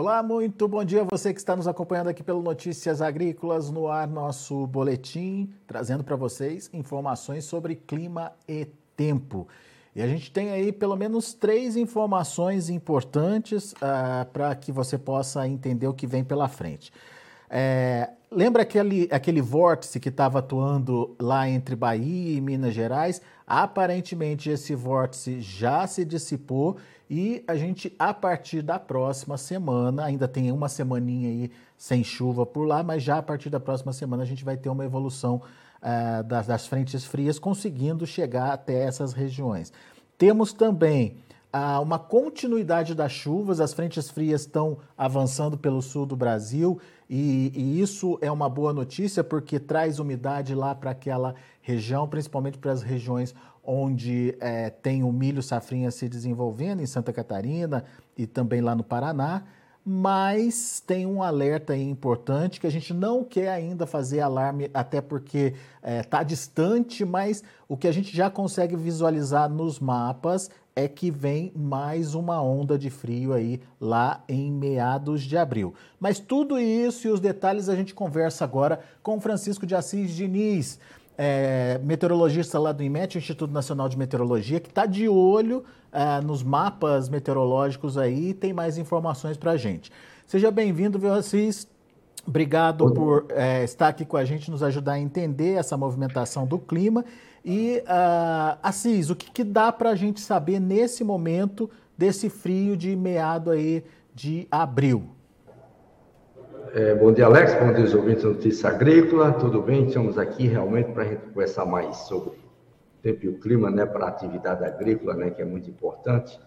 Olá, muito bom dia a você que está nos acompanhando aqui pelo Notícias Agrícolas no ar, nosso boletim, trazendo para vocês informações sobre clima e tempo. E a gente tem aí pelo menos três informações importantes uh, para que você possa entender o que vem pela frente. É, lembra aquele, aquele vórtice que estava atuando lá entre Bahia e Minas Gerais? Aparentemente esse vórtice já se dissipou e a gente, a partir da próxima semana, ainda tem uma semaninha aí sem chuva por lá, mas já a partir da próxima semana a gente vai ter uma evolução uh, das, das frentes frias conseguindo chegar até essas regiões. Temos também uh, uma continuidade das chuvas, as frentes frias estão avançando pelo sul do Brasil e, e isso é uma boa notícia porque traz umidade lá para aquela região, principalmente para as regiões onde é, tem o milho safrinha se desenvolvendo, em Santa Catarina e também lá no Paraná. Mas tem um alerta importante que a gente não quer ainda fazer alarme, até porque está é, tá distante, mas o que a gente já consegue visualizar nos mapas é que vem mais uma onda de frio aí lá em meados de abril. Mas tudo isso e os detalhes a gente conversa agora com Francisco de Assis Diniz, é, meteorologista lá do IMET, Instituto Nacional de Meteorologia, que está de olho é, nos mapas meteorológicos aí e tem mais informações para a gente. Seja bem-vindo, viu, Assis? Obrigado por é, estar aqui com a gente, nos ajudar a entender essa movimentação do clima e, uh, Assis, o que, que dá para a gente saber nesse momento desse frio de meado aí de abril? É, bom dia, Alex. Bom dia, ouvintes da Notícia Agrícola. Tudo bem? Estamos aqui realmente para a gente conversar mais sobre o tempo e o clima, né, para a atividade agrícola, né, que é muito importante.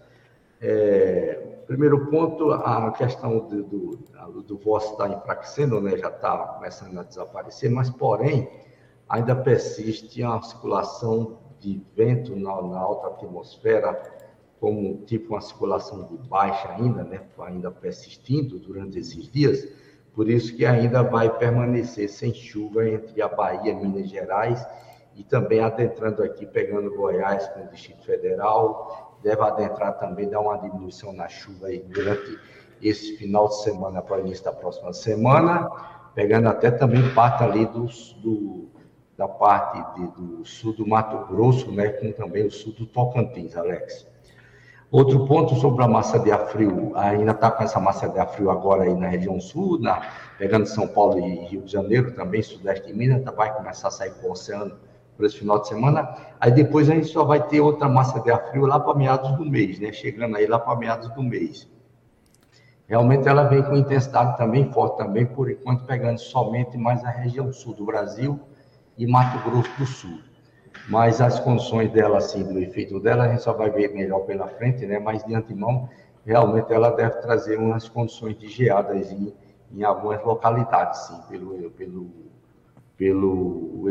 É, primeiro ponto, a questão do, do, do está enfraquecendo, né, já está começando a desaparecer, mas, porém, ainda persiste a circulação de vento na, na alta atmosfera, como tipo uma circulação de baixa ainda, né, ainda persistindo durante esses dias, por isso que ainda vai permanecer sem chuva entre a Bahia, Minas Gerais e também adentrando aqui, pegando Goiás com o Distrito Federal, deve adentrar também, dar uma diminuição na chuva aí durante esse final de semana para o início da próxima semana, pegando até também parte ali dos, do, da parte de, do sul do Mato Grosso, né, com também o sul do Tocantins, Alex. Outro ponto sobre a massa de ar frio, ainda está com essa massa de ar frio agora aí na região sul, na, pegando São Paulo e Rio de Janeiro, também sudeste de Minas, vai começar a sair para o oceano por esse final de semana. Aí depois a gente só vai ter outra massa de ar frio lá para meados do mês, né? Chegando aí lá para meados do mês. Realmente ela vem com intensidade também forte também, por enquanto pegando somente mais a região sul do Brasil, e Mato Grosso do Sul. Mas as condições dela, assim, do efeito dela, a gente só vai ver melhor pela frente, né? Mas de antemão, realmente ela deve trazer umas condições de geadas em, em algumas localidades, sim, pelo, pelo, pelo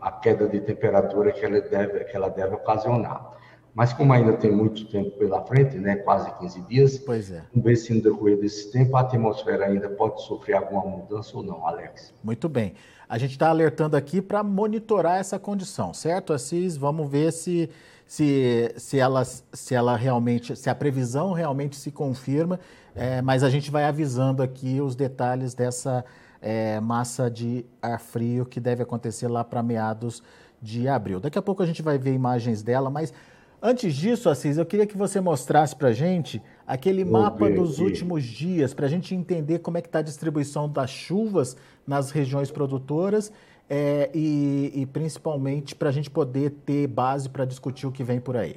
a queda de temperatura que ela deve, que ela deve ocasionar. Mas como ainda tem muito tempo pela frente, né, quase 15 dias, pois é. vamos ver se no decorrer desse tempo a atmosfera ainda pode sofrer alguma mudança ou não, Alex. Muito bem. A gente está alertando aqui para monitorar essa condição, certo, Assis? Vamos ver se, se, se, ela, se ela realmente, se a previsão realmente se confirma, é, mas a gente vai avisando aqui os detalhes dessa é, massa de ar frio que deve acontecer lá para meados de abril. Daqui a pouco a gente vai ver imagens dela, mas Antes disso, Assis, eu queria que você mostrasse para a gente aquele Vou mapa dos aqui. últimos dias, para a gente entender como é que está a distribuição das chuvas nas regiões produtoras é, e, e, principalmente para a gente poder ter base para discutir o que vem por aí.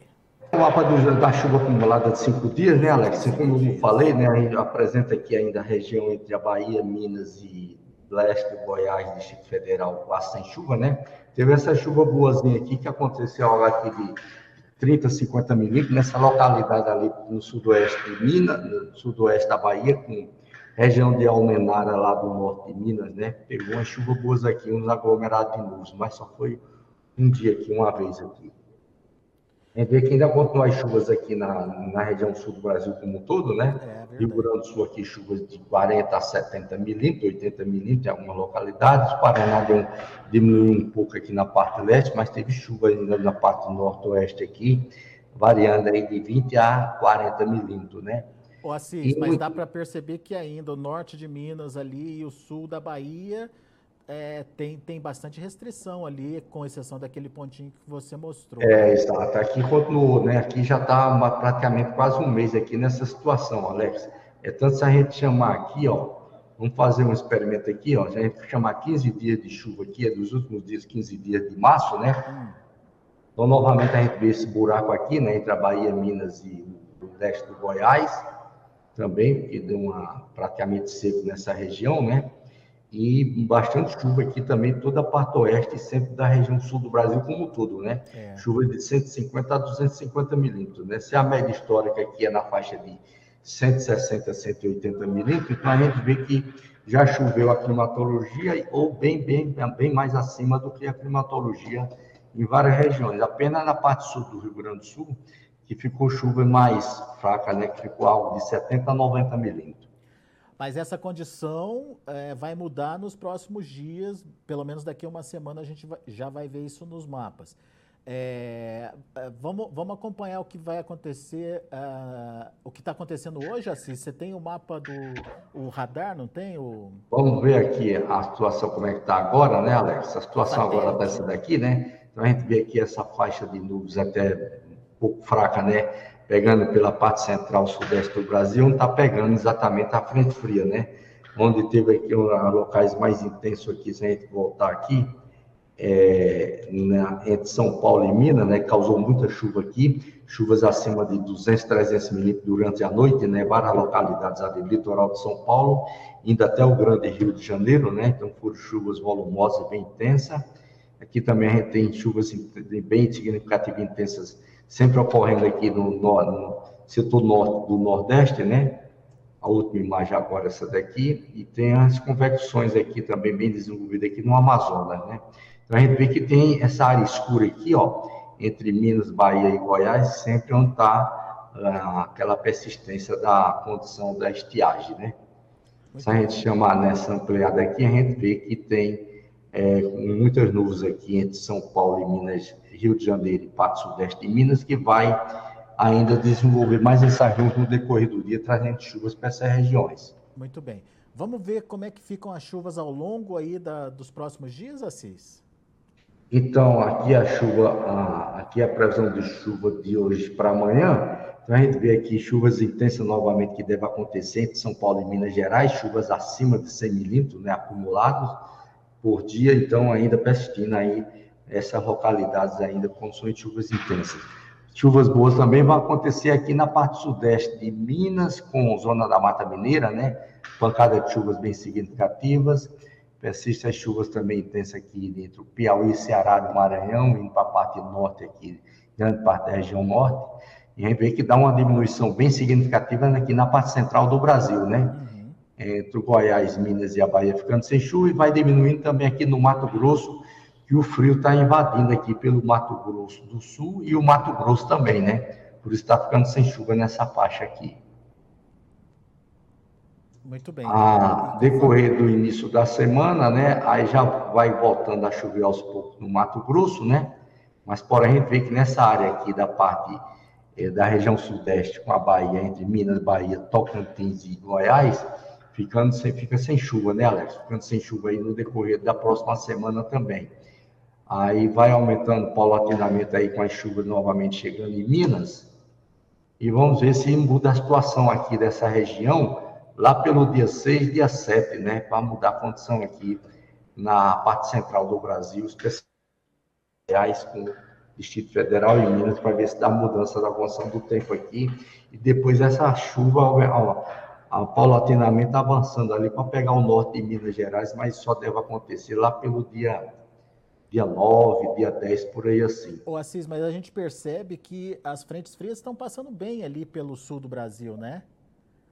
O mapa do, da chuva acumulada de cinco dias, né, Alex? Como eu falei, né, apresenta aqui ainda a região entre a Bahia, Minas e leste, Goiás, Distrito Federal, quase sem chuva, né? Teve essa chuva boazinha aqui que aconteceu aqui de 30, 50 milímetros, nessa localidade ali no sudoeste de Minas, no sudoeste da Bahia, com região de Almenara, lá do norte de Minas, né? Pegou umas chuvas boas aqui, uns aglomerados de nuvens, mas só foi um dia aqui, uma vez aqui. A gente vê que ainda continuam as chuvas aqui na, na região sul do Brasil como um todo, né? É, Rio Grande do Sul aqui chuvas de 40 a 70 milímetros, 80 milímetros em algumas localidades. O Paraná deu, diminuiu um pouco aqui na parte leste, mas teve chuva ainda na parte norte-oeste aqui, variando aí de 20 a 40 milímetros, né? Ô Assis, e mas dá para perceber que ainda o norte de Minas ali e o sul da Bahia é, tem, tem bastante restrição ali, com exceção daquele pontinho que você mostrou. É, exato. Aqui né? Aqui já está praticamente quase um mês aqui nessa situação, Alex. É tanto se a gente chamar aqui, ó, vamos fazer um experimento aqui, ó, se a gente chamar 15 dias de chuva aqui, é dos últimos dias, 15 dias de março, né? Hum. Então, novamente, a gente vê esse buraco aqui, né, entre a Bahia, Minas e o leste do Goiás, também, porque deu uma praticamente seco nessa região, né? E bastante chuva aqui também, toda a parte oeste, sempre da região sul do Brasil como tudo, né? É. Chuva de 150 a 250 milímetros, né? Se a média histórica aqui é na faixa de 160 a 180 milímetros, então a gente vê que já choveu a climatologia ou bem, bem, bem mais acima do que a climatologia em várias regiões. Apenas na parte sul do Rio Grande do Sul, que ficou chuva mais fraca, né? Que ficou algo de 70 a 90 milímetros. Mas essa condição é, vai mudar nos próximos dias, pelo menos daqui a uma semana a gente vai, já vai ver isso nos mapas. É, é vamos, vamos acompanhar o que vai acontecer, uh, o que está acontecendo hoje, assim. Você tem o mapa do o radar, não tem? O... Vamos ver aqui a situação, como é que está agora, né, Alex? A situação agora está essa daqui, né? Então a gente vê aqui essa faixa de nuvens até um pouco fraca, né? Pegando pela parte central sudeste do Brasil, onde está pegando exatamente a frente fria, né? Onde teve aqui locais mais intensos aqui, se a gente voltar aqui, é, na, entre São Paulo e Minas, né? Causou muita chuva aqui, chuvas acima de 200, 300 milímetros durante a noite, né? Várias localidades ali litoral de São Paulo, indo até o grande Rio de Janeiro, né? Então foram chuvas volumosas bem intensas. Aqui também a gente tem chuvas bem significativas e intensas sempre ocorrendo aqui no, no, no setor norte do Nordeste, né? A última imagem agora essa daqui, e tem as convecções aqui também bem desenvolvidas aqui no Amazonas, né? Então a gente vê que tem essa área escura aqui, ó, entre Minas, Bahia e Goiás, sempre onde está ah, aquela persistência da condição da estiagem, né? Se a gente chamar nessa ampliada aqui, a gente vê que tem é, muitas nuvens aqui entre São Paulo e Minas Rio de Janeiro e parte sudeste de Minas, que vai ainda desenvolver mais essa junta no decorrer do dia, trazendo chuvas para essas regiões. Muito bem. Vamos ver como é que ficam as chuvas ao longo aí da, dos próximos dias, Assis? Então, aqui a chuva, a, aqui a previsão de chuva de hoje para amanhã. Então, a gente vê aqui chuvas intensas novamente que devem acontecer entre São Paulo e Minas Gerais, chuvas acima de 100 milímetros né, acumulados por dia, então ainda persistindo aí essas localidades ainda com condições de chuvas intensas. Chuvas boas também vão acontecer aqui na parte sudeste de Minas, com zona da Mata Mineira, né? Pancada de chuvas bem significativas. Persistem as chuvas também intensas aqui entre o Piauí, Ceará e Maranhão, indo para a parte norte aqui, grande parte da região norte. E a gente vê que dá uma diminuição bem significativa aqui na parte central do Brasil, né? Entre o Goiás, Minas e a Bahia ficando sem chuva e vai diminuindo também aqui no Mato Grosso, que o frio está invadindo aqui pelo Mato Grosso do Sul e o Mato Grosso também, né? Por isso está ficando sem chuva nessa faixa aqui. Muito bem. A decorrer do início da semana, né? Aí já vai voltando a chover aos poucos no Mato Grosso, né? Mas porém a gente vê que nessa área aqui da parte eh, da região sudeste com a Bahia, entre Minas, Bahia, Tocantins e Goiás, ficando sem, fica sem chuva, né, Alex? Ficando sem chuva aí no decorrer da próxima semana também. Aí vai aumentando paulatinamente aí com as chuvas novamente chegando em Minas. E vamos ver se muda a situação aqui dessa região lá pelo dia 6, dia 7, né? Vai mudar a condição aqui na parte central do Brasil, especiais com o Distrito Federal e Minas, para ver se dá mudança da condição do tempo aqui. E depois essa chuva, paulatinamente avançando ali para pegar o norte de Minas Gerais, mas só deve acontecer lá pelo dia dia 9, dia 10, por aí assim. Ô Assis, mas a gente percebe que as frentes frias estão passando bem ali pelo sul do Brasil, né?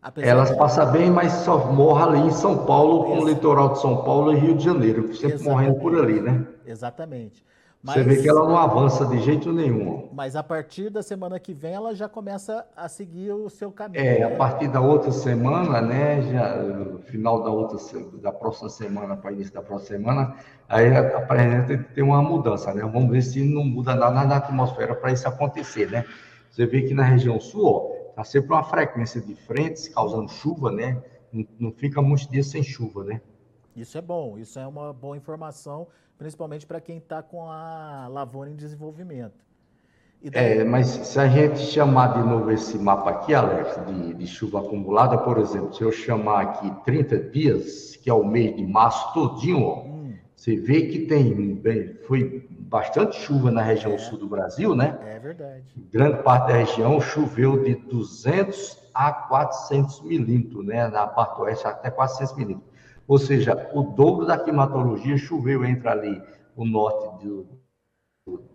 Apesar Elas de... passam bem, mas só morra ali em São Paulo, com o litoral de São Paulo e Rio de Janeiro, sempre Exatamente. morrendo por ali, né? Exatamente. Mas, Você vê que ela não avança de jeito nenhum. Mas a partir da semana que vem ela já começa a seguir o seu caminho. É, né? a partir da outra semana, né? Já final da outra da próxima semana para início da próxima semana, aí aparenta ter uma mudança, né? Vamos ver se não muda nada na atmosfera para isso acontecer, né? Você vê que na região sul, ó, Está sempre uma frequência de frentes causando chuva, né? Não, não fica muitos dias sem chuva, né? Isso é bom, isso é uma boa informação, principalmente para quem está com a lavoura em desenvolvimento. Daí... É, mas se a gente chamar de novo esse mapa aqui, Alex, de, de, chuva acumulada, por exemplo, se eu chamar aqui 30 dias, que é o mês de março todinho, ó, hum. você vê que tem, bem, foi bastante chuva na região é. sul do Brasil, né? É verdade. Grande parte da região choveu de 200 a 400 milímetros, né? Na parte oeste até 400 milímetros. Ou seja, o dobro da climatologia choveu entre ali o norte do,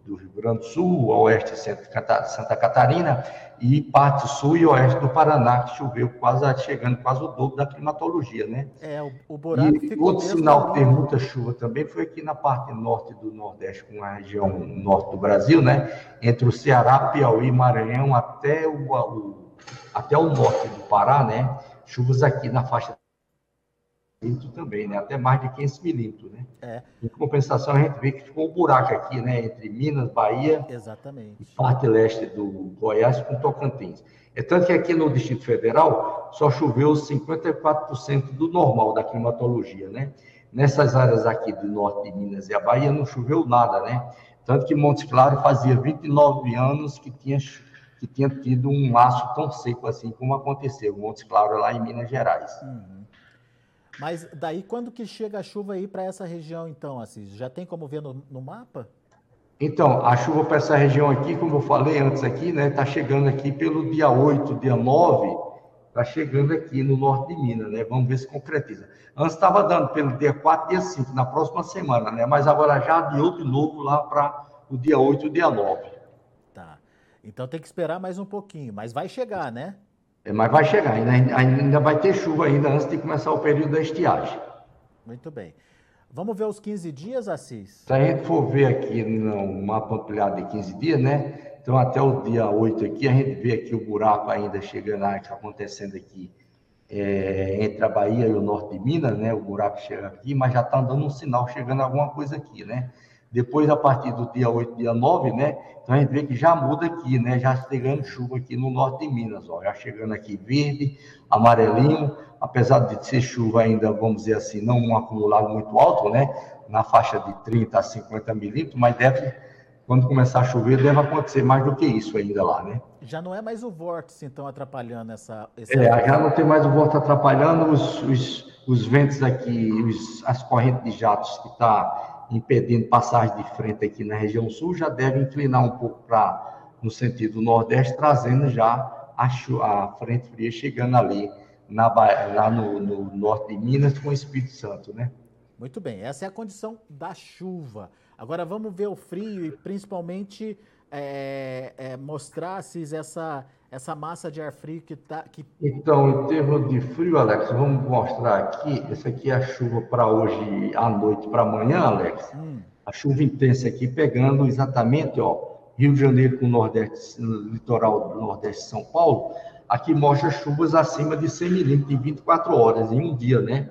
do Rio Grande do Sul, oeste de Santa Catarina e parte sul e oeste do Paraná, que choveu quase chegando quase o dobro da climatologia, né? É, o, o buraco e outro sinal que tem muita chuva também foi aqui na parte norte do Nordeste, com a região norte do Brasil, né? Entre o Ceará, Piauí, Maranhão até o, o até o norte do Pará, né? Chuvas aqui na faixa também, né? Até mais de 500 milímetros, né? É. Em compensação, a gente vê que ficou um buraco aqui, né? Entre Minas, Bahia Exatamente. e parte leste do Goiás com Tocantins. É tanto que aqui no Distrito Federal só choveu 54% do normal da climatologia, né? Nessas áreas aqui do norte de Minas e a Bahia não choveu nada, né? Tanto que Montes Claros fazia 29 anos que tinha, que tinha tido um laço tão seco assim como aconteceu, Montes Claros lá em Minas Gerais. Uhum. Mas daí quando que chega a chuva aí para essa região então, Assis? Já tem como ver no, no mapa? Então, a chuva para essa região aqui, como eu falei antes aqui, né, tá chegando aqui pelo dia 8, dia 9, tá chegando aqui no norte de Minas, né? Vamos ver se concretiza. Antes estava dando pelo dia 4, dia 5, na próxima semana, né? Mas agora já adiou de novo lá para o dia 8, dia 9. Tá. Então tem que esperar mais um pouquinho, mas vai chegar, né? É, mas vai chegar, ainda, ainda vai ter chuva ainda antes de começar o período da estiagem. Muito bem. Vamos ver os 15 dias, Assis? Se a gente for ver aqui no mapa ampliado de 15 dias, né? Então, até o dia 8 aqui, a gente vê aqui o buraco ainda chegando, acontecendo aqui é, entre a Bahia e o norte de Minas, né? O buraco chega aqui, mas já está dando um sinal chegando alguma coisa aqui, né? Depois, a partir do dia 8, dia 9, né? Então a gente vê que já muda aqui, né? Já chegando chuva aqui no norte de Minas, ó. Já chegando aqui verde, amarelinho, apesar de ser chuva ainda, vamos dizer assim, não um acumulado muito alto, né? Na faixa de 30 a 50 milímetros, mas deve, quando começar a chover, deve acontecer mais do que isso ainda lá, né? Já não é mais o vórtice, então, atrapalhando essa. Esse... É, já não tem mais o vórtice atrapalhando os, os, os ventos aqui, os, as correntes de jatos que está impedindo passagem de frente aqui na região sul, já deve inclinar um pouco para no sentido nordeste, trazendo já a, a frente fria chegando ali na, lá no, no, norte de Minas com o Espírito Santo, né? Muito bem, essa é a condição da chuva. Agora vamos ver o frio e principalmente é, é, mostrar se essa essa massa de ar frio que está. Que... Então, em termos de frio, Alex, vamos mostrar aqui. Essa aqui é a chuva para hoje à noite, para amanhã, Alex. Hum. A chuva intensa aqui pegando exatamente, ó, Rio de Janeiro com o Nordeste, no litoral do Nordeste de São Paulo. Aqui mostra chuvas acima de 100 milímetros em 24 horas, em um dia, né?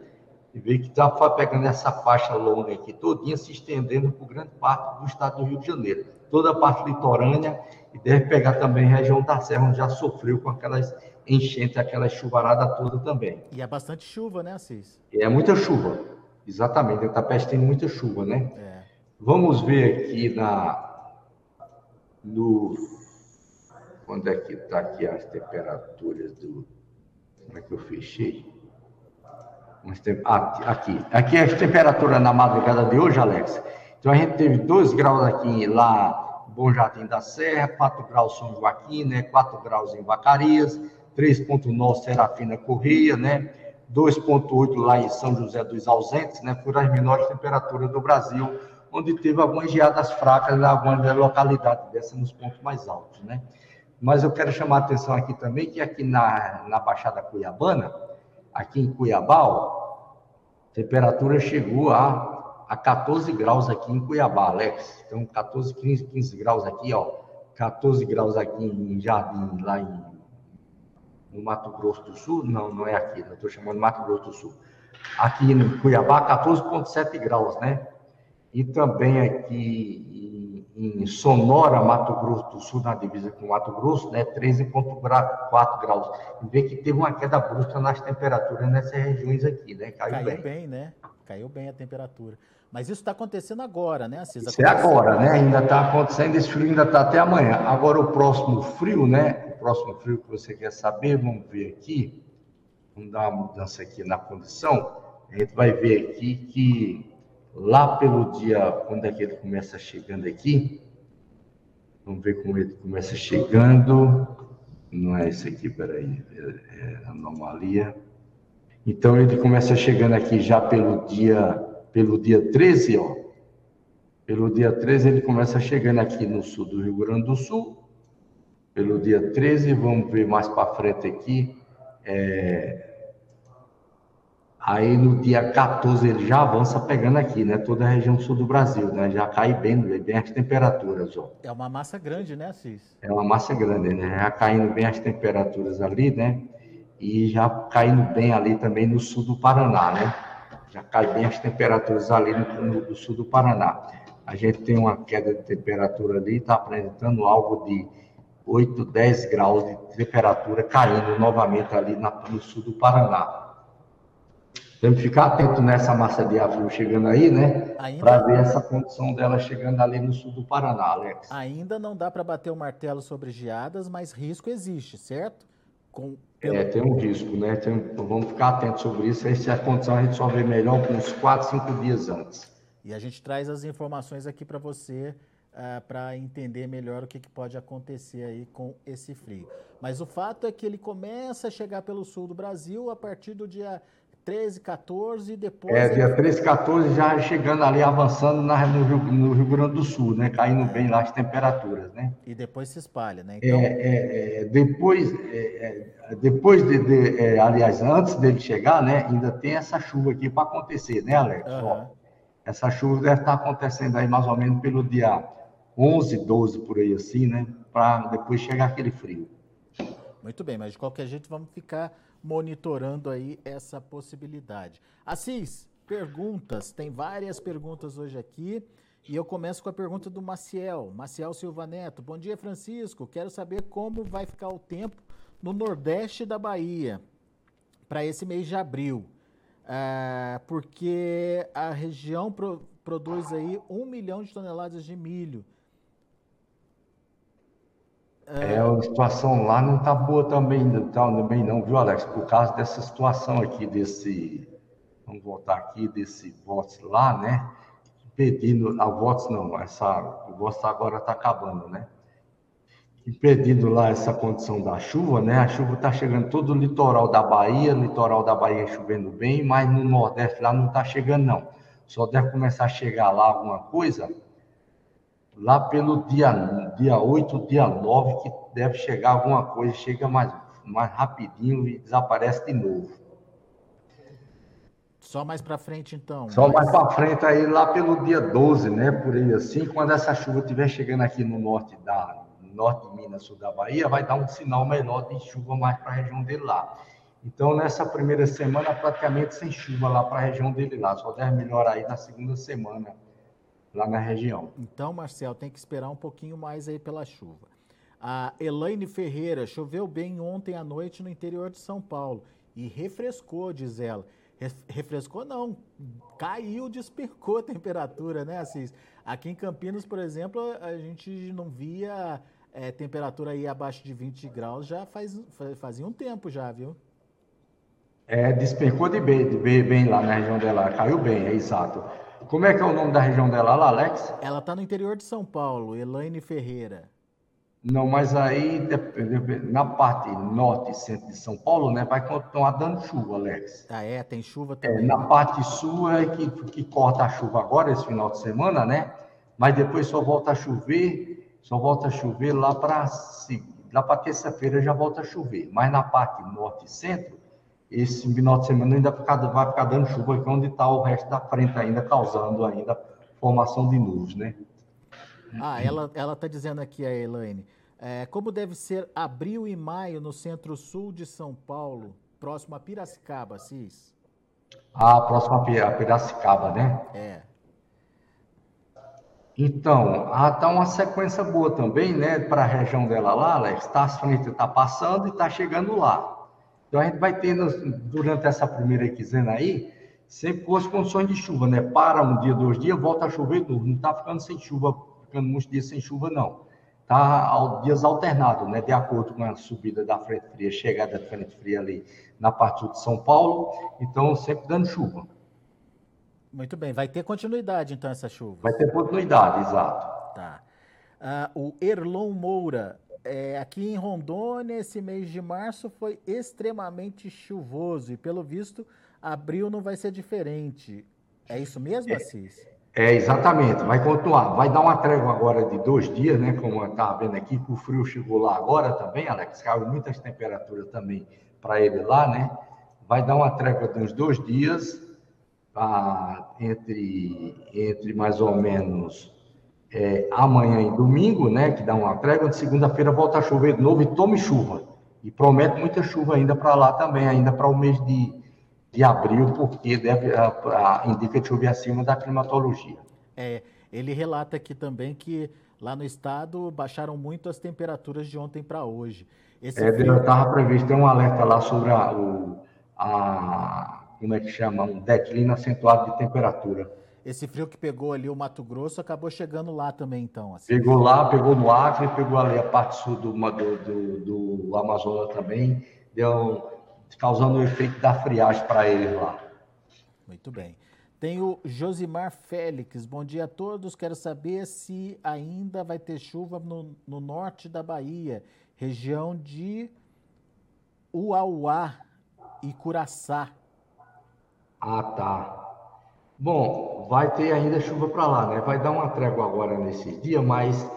E vê que está pegando essa faixa longa aqui, todinha se estendendo por grande parte do estado do Rio de Janeiro. Toda a parte litorânea e deve pegar também a região da Serra, onde já sofreu com aquelas enchentes, aquela chuvarada toda também. E é bastante chuva, né, Assis? É muita chuva, exatamente. A Tapeste tem muita chuva, né? É. Vamos ver aqui na no onde é que está aqui as temperaturas do como é que eu fechei? Ah, aqui, aqui é a temperatura na madrugada de hoje, Alex. Então a gente teve 2 graus aqui lá Bom Jardim da Serra, 4 graus São Joaquim, né? 4 graus em Vacarias, 3.9 Serafina Correia, né? 2.8 lá em São José dos Ausentes, né? Foram as menores temperaturas do Brasil, onde teve algumas geadas fracas em algumas localidades dessas nos pontos mais altos, né? Mas eu quero chamar a atenção aqui também que aqui na, na Baixada Cuiabana, aqui em Cuiabá, a temperatura chegou a a 14 graus aqui em Cuiabá, Alex. Então, 14, 15, 15 graus aqui, ó. 14 graus aqui em Jardim, lá em, no Mato Grosso do Sul. Não, não é aqui, eu estou chamando Mato Grosso do Sul. Aqui em Cuiabá, 14,7 graus, né? E também aqui em Sonora, Mato Grosso do Sul, na divisa com Mato Grosso, né, 13,4 graus. E vê que teve uma queda brusca nas temperaturas nessas regiões aqui, né? Caiu, Caiu bem. bem, né? Caiu bem a temperatura. Mas isso está acontecendo agora, né, Assis? Isso é agora, né? Ainda está acontecendo, esse frio ainda está até amanhã. Agora o próximo frio, né? O próximo frio que você quer saber, vamos ver aqui. Vamos dar uma mudança aqui na condição. A gente vai ver aqui que lá pelo dia, quando é que ele começa chegando aqui? Vamos ver como ele começa chegando. Não é esse aqui, peraí, é, é anomalia. Então ele começa chegando aqui já pelo dia, pelo dia 13, ó. Pelo dia 13 ele começa chegando aqui no sul do Rio Grande do Sul. Pelo dia 13, vamos ver mais para frente aqui. É, Aí no dia 14 ele já avança pegando aqui, né? Toda a região sul do Brasil, né? Já cai bem, bem as temperaturas, ó. É uma massa grande, né, Cis? É uma massa grande, né? Já caindo bem as temperaturas ali, né? E já caindo bem ali também no sul do Paraná, né? Já cai bem as temperaturas ali no, no, sul do Paraná. A gente tem uma queda de temperatura ali, está apresentando algo de 8, 10 graus de temperatura caindo novamente ali na, no sul do Paraná. Temos que ficar atento nessa massa de ar frio chegando aí, né? Para ver essa condição dela chegando ali no sul do Paraná, Alex. Ainda não dá para bater o martelo sobre geadas, mas risco existe, certo? Com, pelo... É, tem um risco, né? Tem, vamos ficar atentos sobre isso. Aí, se a condição a gente só vê melhor com uns 4, 5 dias antes. E a gente traz as informações aqui para você, uh, ah, para entender melhor o que, que pode acontecer aí com esse frio. Mas o fato é que ele começa a chegar pelo sul do Brasil a partir do dia 13, 14 e depois. É, dia 13, 14 já é chegando ali, avançando na, no, Rio, no, Rio, Grande do Sul, né? Caindo é. bem lá as temperaturas, né? E depois se espalha, né? Então... É, é, é depois, é, é, depois de, de aliás, antes dele chegar, né? Ainda tem essa chuva aqui para acontecer, né, Alex? Uhum. Ó, essa chuva deve estar acontecendo aí mais ou menos pelo dia 11, 12 por aí assim, né? Para depois chegar aquele frio. Muito bem, mas de qualquer jeito vamos ficar monitorando aí essa possibilidade. Assis, perguntas, tem várias perguntas hoje aqui. E eu começo com a pergunta do Maciel, Maciel Silva Neto. Bom dia, Francisco. Quero saber como vai ficar o tempo no Nordeste da Bahia para esse mês de abril. É, porque a região pro, produz aí um milhão de toneladas de milho. É, a situação lá não está boa também, tá, também não, viu, Alex? Por causa dessa situação aqui, desse. Vamos voltar aqui, desse votos lá, né? Impedindo. A votos não, essa, o voto agora está acabando, né? Impedindo lá essa condição da chuva, né? A chuva está chegando todo o litoral da Bahia, litoral da Bahia chovendo bem, mas no Nordeste lá não está chegando, não. Só deve começar a chegar lá alguma coisa lá pelo dia, dia 8, dia 9, que deve chegar alguma coisa, chega mais, mais rapidinho e desaparece de novo. Só mais para frente, então. Só mais para frente aí, lá pelo dia 12, né? Por aí assim, quando essa chuva estiver chegando aqui no norte da norte de Minas, sul da Bahia, vai dar um sinal melhor de chuva mais para a região dele lá. Então, nessa primeira semana, praticamente sem chuva lá para a região dele lá. Só deve melhorar aí na segunda semana lá na região. Então, Marcel, tem que esperar um pouquinho mais aí pela chuva. A Elaine Ferreira, choveu bem ontem à noite no interior de São Paulo e refrescou, diz ela. Refrescou não, caiu, despercou a temperatura, né, Assis? Aqui em Campinas, por exemplo, a gente não via é, temperatura aí abaixo de 20 graus já faz, fazia um tempo já, viu? É, despercou de bem, de bem, bem lá na região dela, caiu bem, é exato. Como é que é o nome da região dela lá, Alex? Ela está no interior de São Paulo, Elaine Ferreira. Não, mas aí na parte norte e centro de São Paulo, né, vai continuar dando chuva, Alex. Ah, é? Tem chuva é, também. É, na parte sul é que, que corta a chuva agora, esse final de semana, né? Mas depois só volta a chover, só volta a chover lá para lá para terça-feira já volta a chover. Mas na parte norte e centro, esse final de semana ainda vai ficar dando chuva aqui onde está o resto da frente ainda, causando ainda formação de nuvens, né? Ah, ela está dizendo aqui, a Elaine, é, como deve ser abril e maio no centro-sul de São Paulo, próximo a Piracicaba, Cis? Ah, próximo a Piracicaba, né? É. Então, está uma sequência boa também, né, para a região dela lá, Alex. Está as frentes, está passando e está chegando lá. Então, a gente vai tendo, durante essa primeira quinzena aí, sempre com as condições de chuva, né? Para um dia, dois dias, volta a chover tudo. Não está ficando sem chuva, ficando muitos dias sem chuva, não. Está dias alternados, né? De acordo com a subida da frente fria, chegada da frente fria ali na parte de São Paulo. Então, sempre dando chuva. Muito bem, vai ter continuidade então essa chuva? Vai ter continuidade, exato. Tá. Uh, o Erlon Moura, é, aqui em Rondônia, esse mês de março foi extremamente chuvoso e, pelo visto, abril não vai ser diferente. É isso mesmo, é, Assis? É, exatamente, vai continuar. Vai dar uma trégua agora de dois dias, né? Como estava vendo aqui, que o frio chegou lá agora também, Alex, caiu muitas temperaturas também para ele lá, né? Vai dar uma trégua de uns dois dias ah, entre, entre mais ou menos é, amanhã e domingo, né, que dá uma trégua, de segunda-feira volta a chover de novo e tome chuva. E promete muita chuva ainda para lá também, ainda para o mês de, de abril, porque deve, a, a, indica de chover acima da climatologia. É, ele relata aqui também que lá no estado baixaram muito as temperaturas de ontem para hoje. Esse é, frio... estava previsto, tem um alerta lá sobre a, o, a como é que chama, um declínio acentuado de temperatura. Esse frio que pegou ali o Mato Grosso acabou chegando lá também, então? Assim. Pegou lá, pegou no Acre, pegou ali a parte sul do, do, do, Amazonas também, deu, causando o efeito da friagem para eles lá. Muito bem. Tem o Josimar Félix. Bom dia a todos. Quero saber se ainda vai ter chuva no, no norte da Bahia, região de Uauá e Curaçá. Ah, tá. Bom, vai ter ainda chuva para lá, né? Vai dar uma trégua agora nesse dia, mas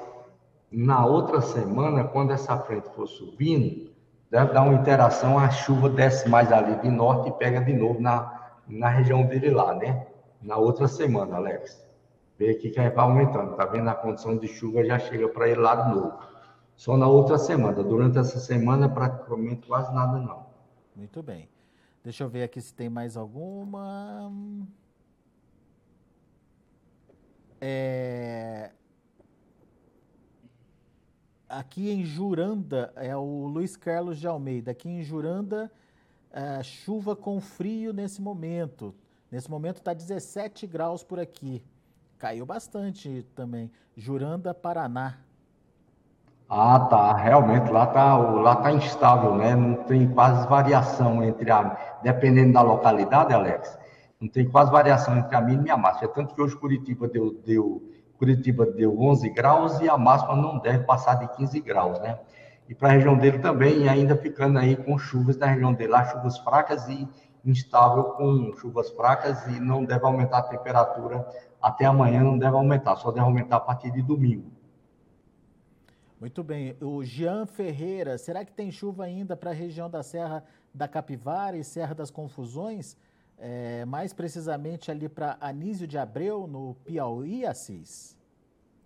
na outra semana, quando essa frente for subindo, deve dar uma interação, a chuva desce mais ali de norte e pega de novo na, na região dele lá, né? Na outra semana, Alex. Vê aqui que vai aumentando, tá vendo? A condição de chuva já chega para ele lá de novo. Só na outra semana. Durante essa semana, praticamente quase nada não. Muito bem. Deixa eu ver aqui se tem mais alguma. É... Aqui em Juranda, é o Luiz Carlos de Almeida. Aqui em Juranda, é, chuva com frio nesse momento. Nesse momento está 17 graus por aqui. Caiu bastante também. Juranda, Paraná. Ah, tá. Realmente lá tá, lá tá instável, né? Não tem quase variação entre a, dependendo da localidade, Alex. Não tem quase variação entre a mínima e a máxima. É tanto que hoje Curitiba deu, deu Curitiba deu 11 graus e a máxima não deve passar de 15 graus, né? E para a região dele também, ainda ficando aí com chuvas na região dele, lá chuvas fracas e instável com chuvas fracas e não deve aumentar a temperatura até amanhã, não deve aumentar, só deve aumentar a partir de domingo. Muito bem. O Jean Ferreira, será que tem chuva ainda para a região da Serra da Capivara e Serra das Confusões? É, mais precisamente ali para Anísio de Abreu, no Piauí, Assis?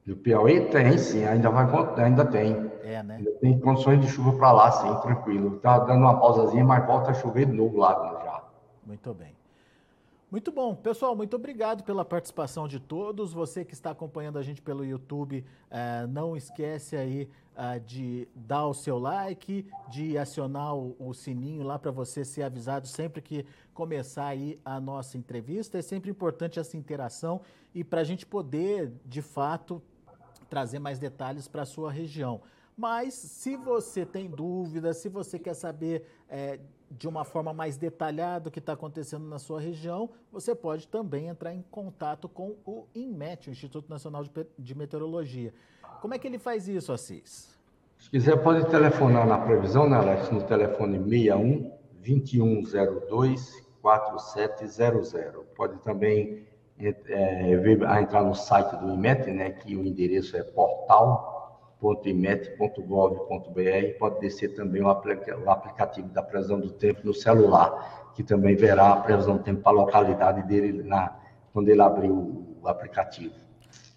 No Piauí tem, sim, ainda, vai, ainda tem. É, né? Ainda tem condições de chuva para lá, sim, tranquilo. Está dando uma pausazinha, mas volta a chover de novo lá já. Muito bem. Muito bom. Pessoal, muito obrigado pela participação de todos. Você que está acompanhando a gente pelo YouTube, uh, não esquece aí uh, de dar o seu like, de acionar o, o sininho lá para você ser avisado sempre que começar aí a nossa entrevista. É sempre importante essa interação e para a gente poder, de fato, trazer mais detalhes para a sua região. Mas se você tem dúvidas, se você quer saber é, de uma forma mais detalhada o que está acontecendo na sua região, você pode também entrar em contato com o INMET, o Instituto Nacional de Meteorologia. Como é que ele faz isso, Assis? Se quiser, pode telefonar na previsão, né, Alex? No telefone 61 2102 4700. Pode também é, entrar no site do IMET, né, que o endereço é portal www.imet.gov.br. Pode descer também o, aplicativo da previsão do tempo no celular, que também verá a previsão do tempo para a localidade dele na, quando ele abrir o, o aplicativo.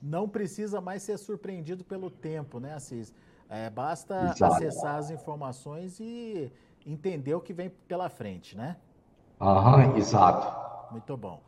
Não precisa mais ser surpreendido pelo tempo, né, Assis? É, basta Exato. acessar as informações e entender o que vem pela frente, né? Aham, exato. Muito bom.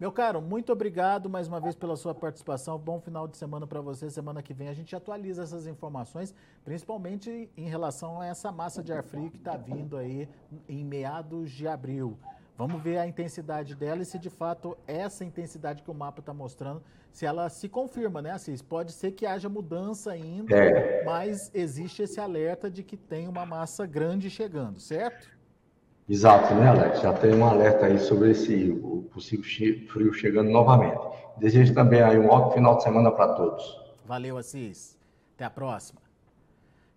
Meu caro, muito obrigado mais uma vez pela sua participação. Bom final de semana para você. Semana que vem a gente atualiza essas informações, principalmente em relação a essa massa de ar frio que está vindo aí em meados de abril. Vamos ver a intensidade dela e se de fato essa intensidade que o mapa está mostrando, se ela se confirma, né, Assis? Pode ser que haja mudança ainda, é. mas existe esse alerta de que tem uma massa grande chegando, certo? Exato, né, Alex? Já tem um alerta aí sobre esse possível frio chegando novamente. Desejo também aí um ótimo final de semana para todos. Valeu, Assis. Até a próxima.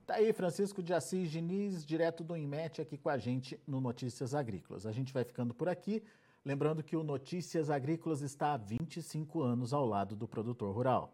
Tá aí, Francisco de Assis Diniz, direto do INMET, aqui com a gente no Notícias Agrícolas. A gente vai ficando por aqui. Lembrando que o Notícias Agrícolas está há 25 anos ao lado do produtor rural.